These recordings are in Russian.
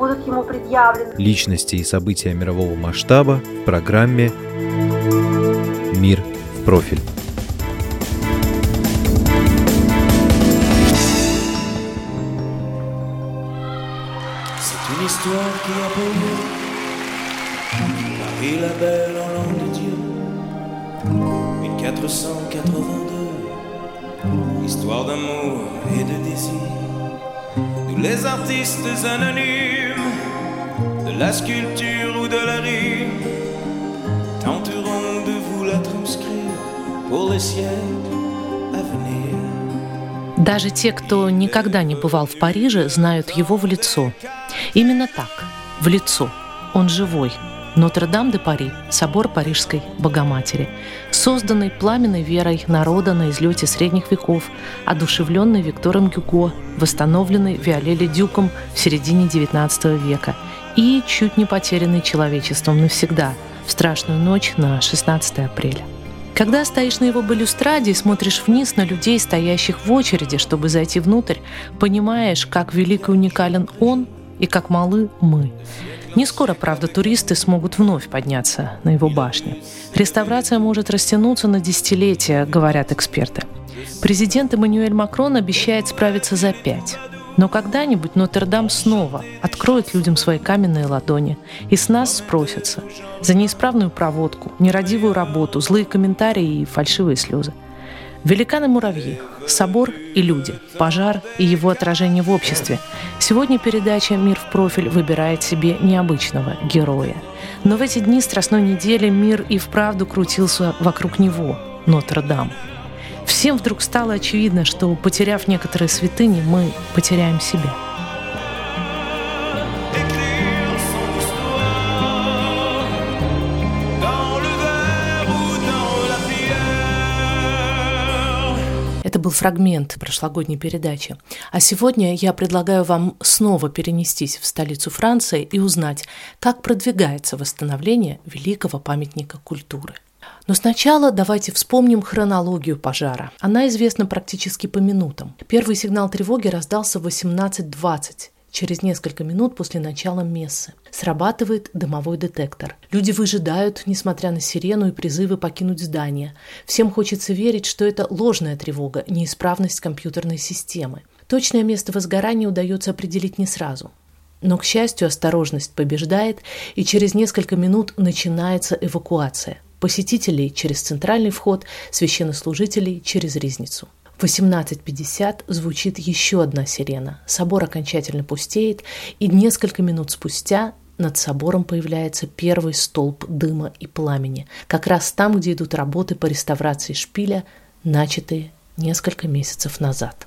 будут ему предъявлены. Личности и события мирового масштаба в программе «Мир в профиль». La belle en l'an de Dieu 1482 Histoire d'amour et de désir Nous les artistes anonymes De la sculpture ou de la rime Tenterons de vous la transcrire Pour les siècles à venir Даже те, кто никогда не бывал в Париже, знают его в лицо. Именно так, в лицо. Он живой. Нотр-Дам-де-Пари, собор Парижской Богоматери, созданный пламенной верой народа на излете средних веков, одушевленный Виктором Гюго, восстановленный Виолелли Дюком в середине XIX века и чуть не потерянный человечеством навсегда в страшную ночь на 16 апреля. Когда стоишь на его балюстраде и смотришь вниз на людей, стоящих в очереди, чтобы зайти внутрь, понимаешь, как велик и уникален он и как малы мы. Не скоро, правда, туристы смогут вновь подняться на его башню. Реставрация может растянуться на десятилетия, говорят эксперты. Президент Эммануэль Макрон обещает справиться за пять. Но когда-нибудь Нотр-Дам снова откроет людям свои каменные ладони и с нас спросятся за неисправную проводку, нерадивую работу, злые комментарии и фальшивые слезы. Великаны-муравьи, собор и люди, пожар и его отражение в обществе. Сегодня передача «Мир в профиль» выбирает себе необычного героя. Но в эти дни страстной недели мир и вправду крутился вокруг него, Нотр-Дам. Всем вдруг стало очевидно, что, потеряв некоторые святыни, мы потеряем себя. Был фрагмент прошлогодней передачи. А сегодня я предлагаю вам снова перенестись в столицу Франции и узнать, как продвигается восстановление великого памятника культуры. Но сначала давайте вспомним хронологию пожара. Она известна практически по минутам. Первый сигнал тревоги раздался в 18.20 через несколько минут после начала мессы. Срабатывает дымовой детектор. Люди выжидают, несмотря на сирену и призывы покинуть здание. Всем хочется верить, что это ложная тревога, неисправность компьютерной системы. Точное место возгорания удается определить не сразу. Но, к счастью, осторожность побеждает, и через несколько минут начинается эвакуация. Посетителей через центральный вход, священнослужителей через ризницу. В 18.50 звучит еще одна сирена. Собор окончательно пустеет, и несколько минут спустя над собором появляется первый столб дыма и пламени, как раз там, где идут работы по реставрации шпиля, начатые несколько месяцев назад.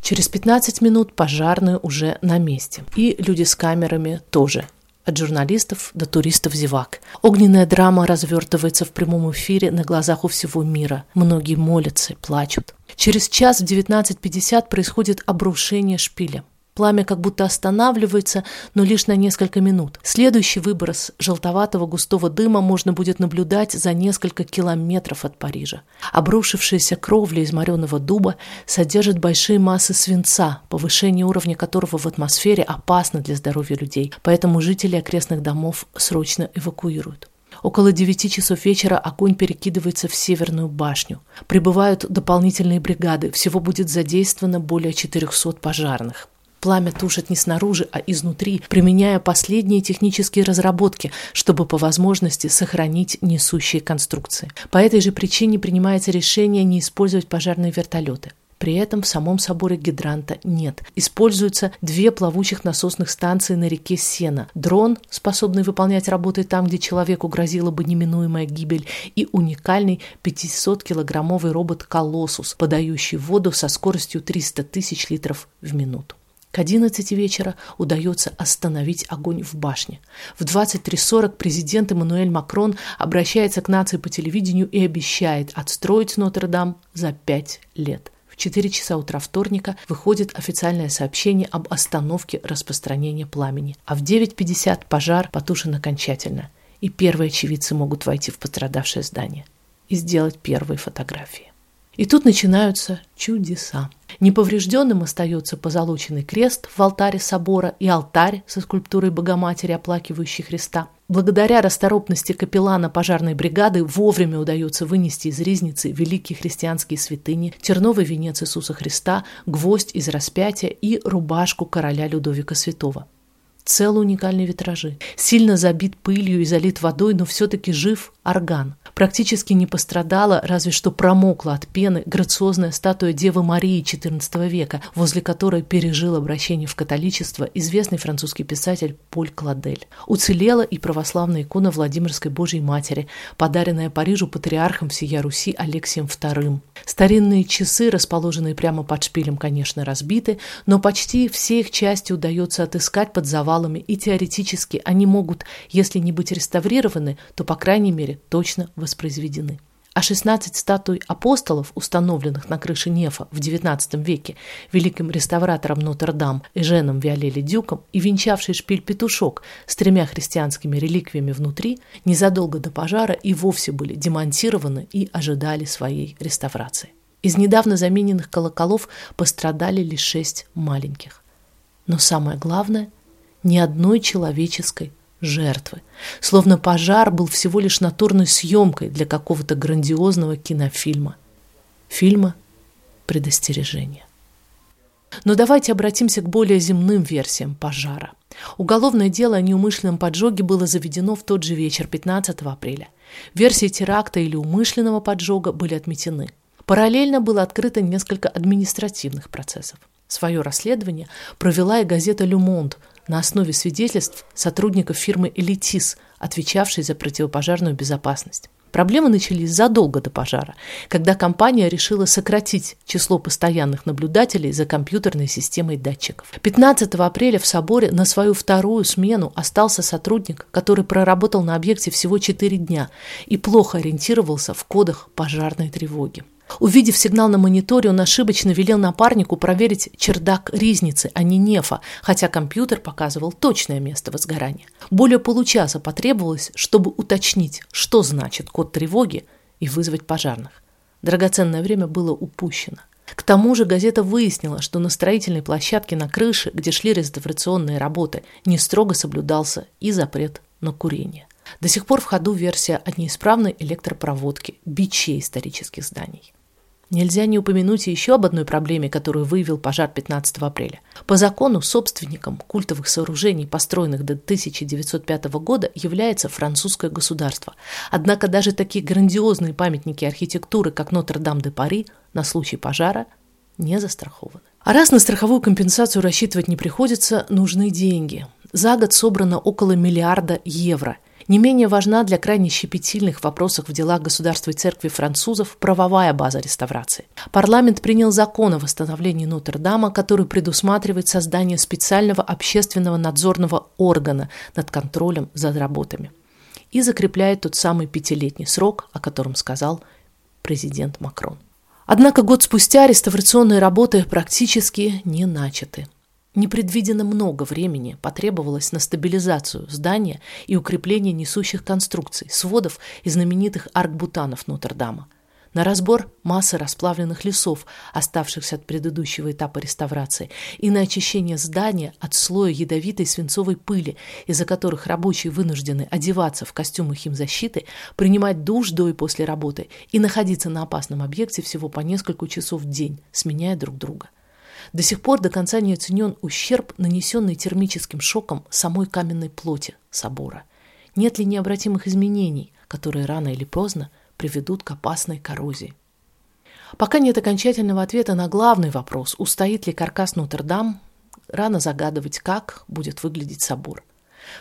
Через 15 минут пожарные уже на месте. И люди с камерами тоже. От журналистов до туристов-зевак. Огненная драма развертывается в прямом эфире на глазах у всего мира. Многие молятся и плачут. Через час в 19.50 происходит обрушение шпиля. Пламя как будто останавливается, но лишь на несколько минут. Следующий выброс желтоватого густого дыма можно будет наблюдать за несколько километров от Парижа. Обрушившаяся кровля из мореного дуба содержит большие массы свинца, повышение уровня которого в атмосфере опасно для здоровья людей, поэтому жители окрестных домов срочно эвакуируют. Около 9 часов вечера огонь перекидывается в Северную башню. Прибывают дополнительные бригады. Всего будет задействовано более 400 пожарных. Пламя тушит не снаружи, а изнутри, применяя последние технические разработки, чтобы по возможности сохранить несущие конструкции. По этой же причине принимается решение не использовать пожарные вертолеты. При этом в самом соборе гидранта нет. Используются две плавучих насосных станции на реке Сена. Дрон, способный выполнять работы там, где человеку грозила бы неминуемая гибель, и уникальный 500-килограммовый робот «Колоссус», подающий воду со скоростью 300 тысяч литров в минуту. К 11 вечера удается остановить огонь в башне. В 23.40 президент Эммануэль Макрон обращается к нации по телевидению и обещает отстроить Нотр-Дам за пять лет. В 4 часа утра вторника выходит официальное сообщение об остановке распространения пламени, а в 9.50 пожар потушен окончательно, и первые очевидцы могут войти в пострадавшее здание и сделать первые фотографии. И тут начинаются чудеса. Неповрежденным остается позолоченный крест в алтаре собора и алтарь со скульптурой Богоматери, оплакивающей Христа. Благодаря расторопности капеллана пожарной бригады вовремя удается вынести из ризницы великие христианские святыни, терновый венец Иисуса Христа, гвоздь из распятия и рубашку короля Людовика Святого целые уникальные витражи. Сильно забит пылью и залит водой, но все-таки жив орган. Практически не пострадала, разве что промокла от пены грациозная статуя Девы Марии XIV века, возле которой пережил обращение в католичество известный французский писатель Поль Кладель. Уцелела и православная икона Владимирской Божьей Матери, подаренная Парижу патриархом всея Руси Алексием II. Старинные часы, расположенные прямо под шпилем, конечно, разбиты, но почти все их части удается отыскать под завалами, и теоретически они могут, если не быть реставрированы, то, по крайней мере, точно воспроизведены. А 16 статуй апостолов, установленных на крыше Нефа в XIX веке великим реставратором Нотр-Дам Эженом Виолелли Дюком и венчавший шпиль петушок с тремя христианскими реликвиями внутри, незадолго до пожара и вовсе были демонтированы и ожидали своей реставрации. Из недавно замененных колоколов пострадали лишь шесть маленьких. Но самое главное – ни одной человеческой жертвы. Словно пожар был всего лишь натурной съемкой для какого-то грандиозного кинофильма. Фильма «Предостережение». Но давайте обратимся к более земным версиям пожара. Уголовное дело о неумышленном поджоге было заведено в тот же вечер 15 апреля. Версии теракта или умышленного поджога были отметены. Параллельно было открыто несколько административных процессов. Свое расследование провела и газета «Люмонт», на основе свидетельств сотрудников фирмы «Элитис», отвечавшей за противопожарную безопасность. Проблемы начались задолго до пожара, когда компания решила сократить число постоянных наблюдателей за компьютерной системой датчиков. 15 апреля в соборе на свою вторую смену остался сотрудник, который проработал на объекте всего 4 дня и плохо ориентировался в кодах пожарной тревоги. Увидев сигнал на мониторе, он ошибочно велел напарнику проверить чердак ризницы, а не нефа, хотя компьютер показывал точное место возгорания. Более получаса потребовалось, чтобы уточнить, что значит код тревоги и вызвать пожарных. Драгоценное время было упущено. К тому же газета выяснила, что на строительной площадке на крыше, где шли реставрационные работы, не строго соблюдался и запрет на курение. До сих пор в ходу версия о неисправной электропроводке бичей исторических зданий. Нельзя не упомянуть еще об одной проблеме, которую выявил пожар 15 апреля. По закону собственником культовых сооружений, построенных до 1905 года, является французское государство. Однако даже такие грандиозные памятники архитектуры, как Нотр-Дам-де-Пари, на случай пожара не застрахованы. А раз на страховую компенсацию рассчитывать не приходится, нужны деньги. За год собрано около миллиарда евро – не менее важна для крайне щепетильных в вопросах в делах государства и церкви французов правовая база реставрации. Парламент принял закон о восстановлении Нотр-Дама, который предусматривает создание специального общественного надзорного органа над контролем за работами и закрепляет тот самый пятилетний срок, о котором сказал президент Макрон. Однако год спустя реставрационные работы практически не начаты. Непредвиденно много времени потребовалось на стабилизацию здания и укрепление несущих конструкций, сводов и знаменитых аркбутанов Нотр-Дама, на разбор массы расплавленных лесов, оставшихся от предыдущего этапа реставрации, и на очищение здания от слоя ядовитой свинцовой пыли, из-за которых рабочие вынуждены одеваться в костюмы химзащиты, принимать душ до и после работы и находиться на опасном объекте всего по несколько часов в день, сменяя друг друга. До сих пор до конца не оценен ущерб, нанесенный термическим шоком самой каменной плоти собора. Нет ли необратимых изменений, которые рано или поздно приведут к опасной коррозии? Пока нет окончательного ответа на главный вопрос, устоит ли каркас Нотр-Дам, рано загадывать, как будет выглядеть собор.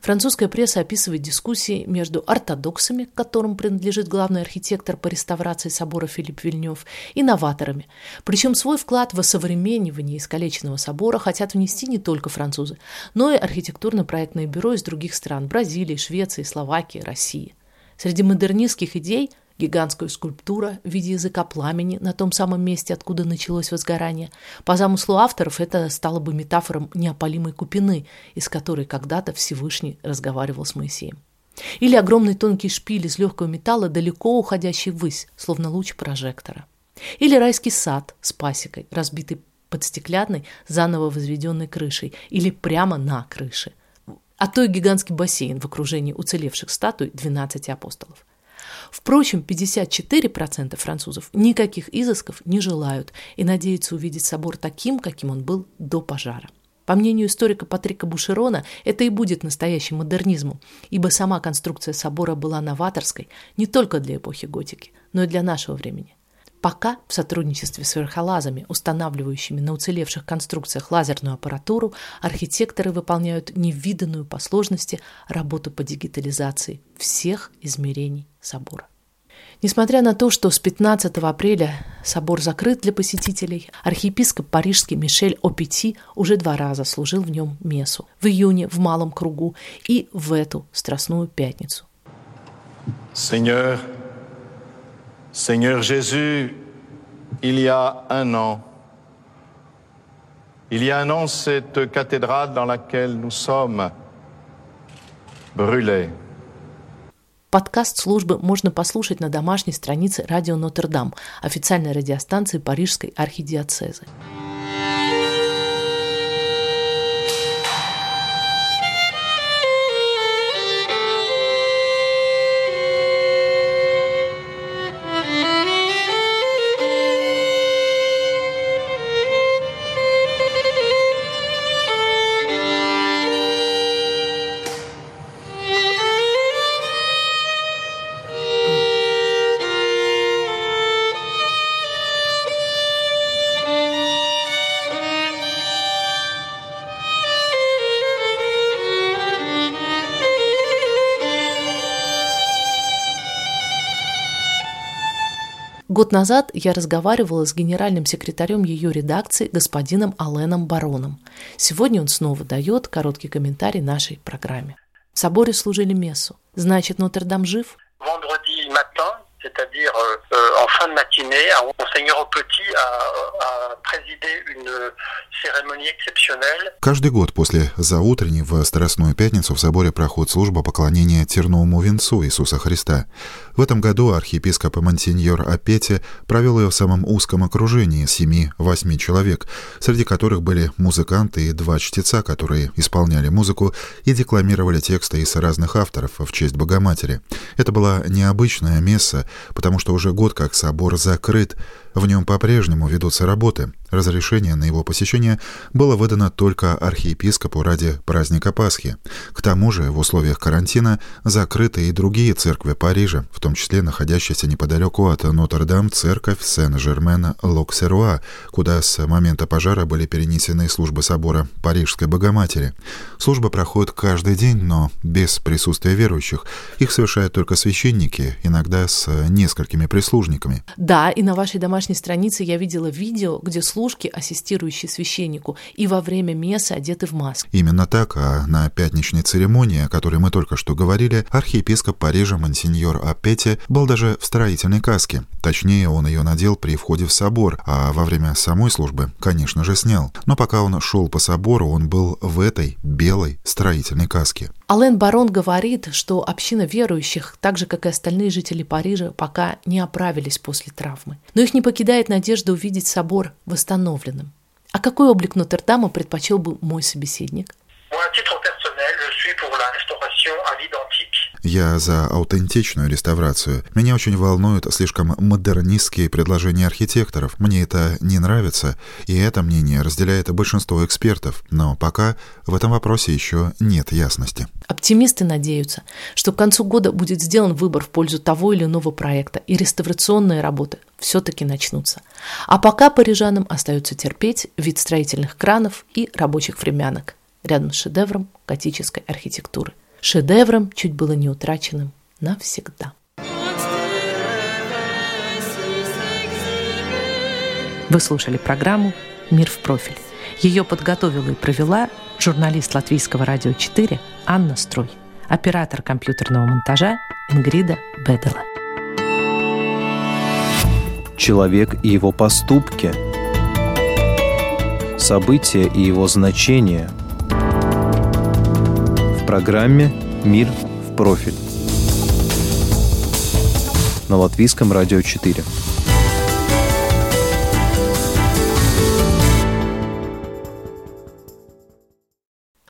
Французская пресса описывает дискуссии между ортодоксами, к которым принадлежит главный архитектор по реставрации собора Филипп Вильнев, и новаторами. Причем свой вклад в осовременивание искалеченного собора хотят внести не только французы, но и архитектурно-проектные бюро из других стран – Бразилии, Швеции, Словакии, России. Среди модернистских идей – гигантскую скульптура в виде языка пламени на том самом месте, откуда началось возгорание. По замыслу авторов это стало бы метафором неопалимой купины, из которой когда-то Всевышний разговаривал с Моисеем. Или огромный тонкий шпиль из легкого металла, далеко уходящий ввысь, словно луч прожектора. Или райский сад с пасекой, разбитый под стеклянной, заново возведенной крышей, или прямо на крыше. А то и гигантский бассейн в окружении уцелевших статуй 12 апостолов. Впрочем, 54% французов никаких изысков не желают и надеются увидеть собор таким, каким он был до пожара. По мнению историка Патрика Бушерона, это и будет настоящим модернизмом, ибо сама конструкция собора была новаторской не только для эпохи готики, но и для нашего времени. Пока в сотрудничестве с верхолазами, устанавливающими на уцелевших конструкциях лазерную аппаратуру, архитекторы выполняют невиданную по сложности работу по дигитализации всех измерений собора. Несмотря на то, что с 15 апреля собор закрыт для посетителей, архиепископ парижский Мишель Опети уже два раза служил в нем мессу. В июне в малом кругу и в эту Страстную пятницу. Seigneur, Seigneur Jésus, il y a un an, il y a un an, cette cathédrale dans laquelle nous sommes brûlait. Подкаст службы можно послушать на домашней странице радио Нотр-Дам, официальной радиостанции Парижской архидиоцезы. Год назад я разговаривала с генеральным секретарем ее редакции господином Аленом Бароном. Сегодня он снова дает короткий комментарий нашей программе. В соборе служили мессу. Значит, Нотр-Дам жив? c'est-à-dire euh, en fin de matinée, Monseigneur Petit a, a présidé une cérémonie exceptionnelle. Каждый год после заутренней в Страстную Пятницу в соборе проходит служба поклонения терновому венцу Иисуса Христа. В этом году архиепископ Монсеньор Апете провел ее в самом узком окружении семи-восьми человек, среди которых были музыканты и два чтеца, которые исполняли музыку и декламировали тексты из разных авторов в честь Богоматери. Это была необычная месса, потому что уже год как собор закрыт, в нем по-прежнему ведутся работы. Разрешение на его посещение было выдано только архиепископу ради праздника Пасхи. К тому же в условиях карантина закрыты и другие церкви Парижа, в том числе находящаяся неподалеку от Нотр-Дам церковь Сен-Жермен-Локсеруа, куда с момента пожара были перенесены службы собора Парижской Богоматери. Служба проходит каждый день, но без присутствия верующих. Их совершают только священники, иногда с несколькими прислужниками. Да, и на вашей домашней странице я видела видео, где служки, ассистирующие священнику, и во время мессы одеты в маску. Именно так, а на пятничной церемонии, о которой мы только что говорили, архиепископ Парижа Монсеньор Апете был даже в строительной каске. Точнее, он ее надел при входе в собор, а во время самой службы, конечно же, снял. Но пока он шел по собору, он был в этой белой строительной каске. Ален Барон говорит, что община верующих, так же, как и остальные жители Парижа, пока не оправились после травмы. Но их не покидает надежда увидеть собор восстановленным. А какой облик Нотр-Дама предпочел бы мой собеседник? Я за аутентичную реставрацию. Меня очень волнуют слишком модернистские предложения архитекторов. Мне это не нравится, и это мнение разделяет большинство экспертов. Но пока в этом вопросе еще нет ясности. Оптимисты надеются, что к концу года будет сделан выбор в пользу того или иного проекта, и реставрационные работы все-таки начнутся. А пока парижанам остается терпеть вид строительных кранов и рабочих времянок. рядом с шедевром готической архитектуры. Шедевром, чуть было не утраченным навсегда. Вы слушали программу «Мир в профиль». Ее подготовила и провела журналист Латвийского радио 4 Анна Строй, оператор компьютерного монтажа Ингрида Бедела. Человек и его поступки, события и его значения в программе «Мир в профиль» на Латвийском радио 4.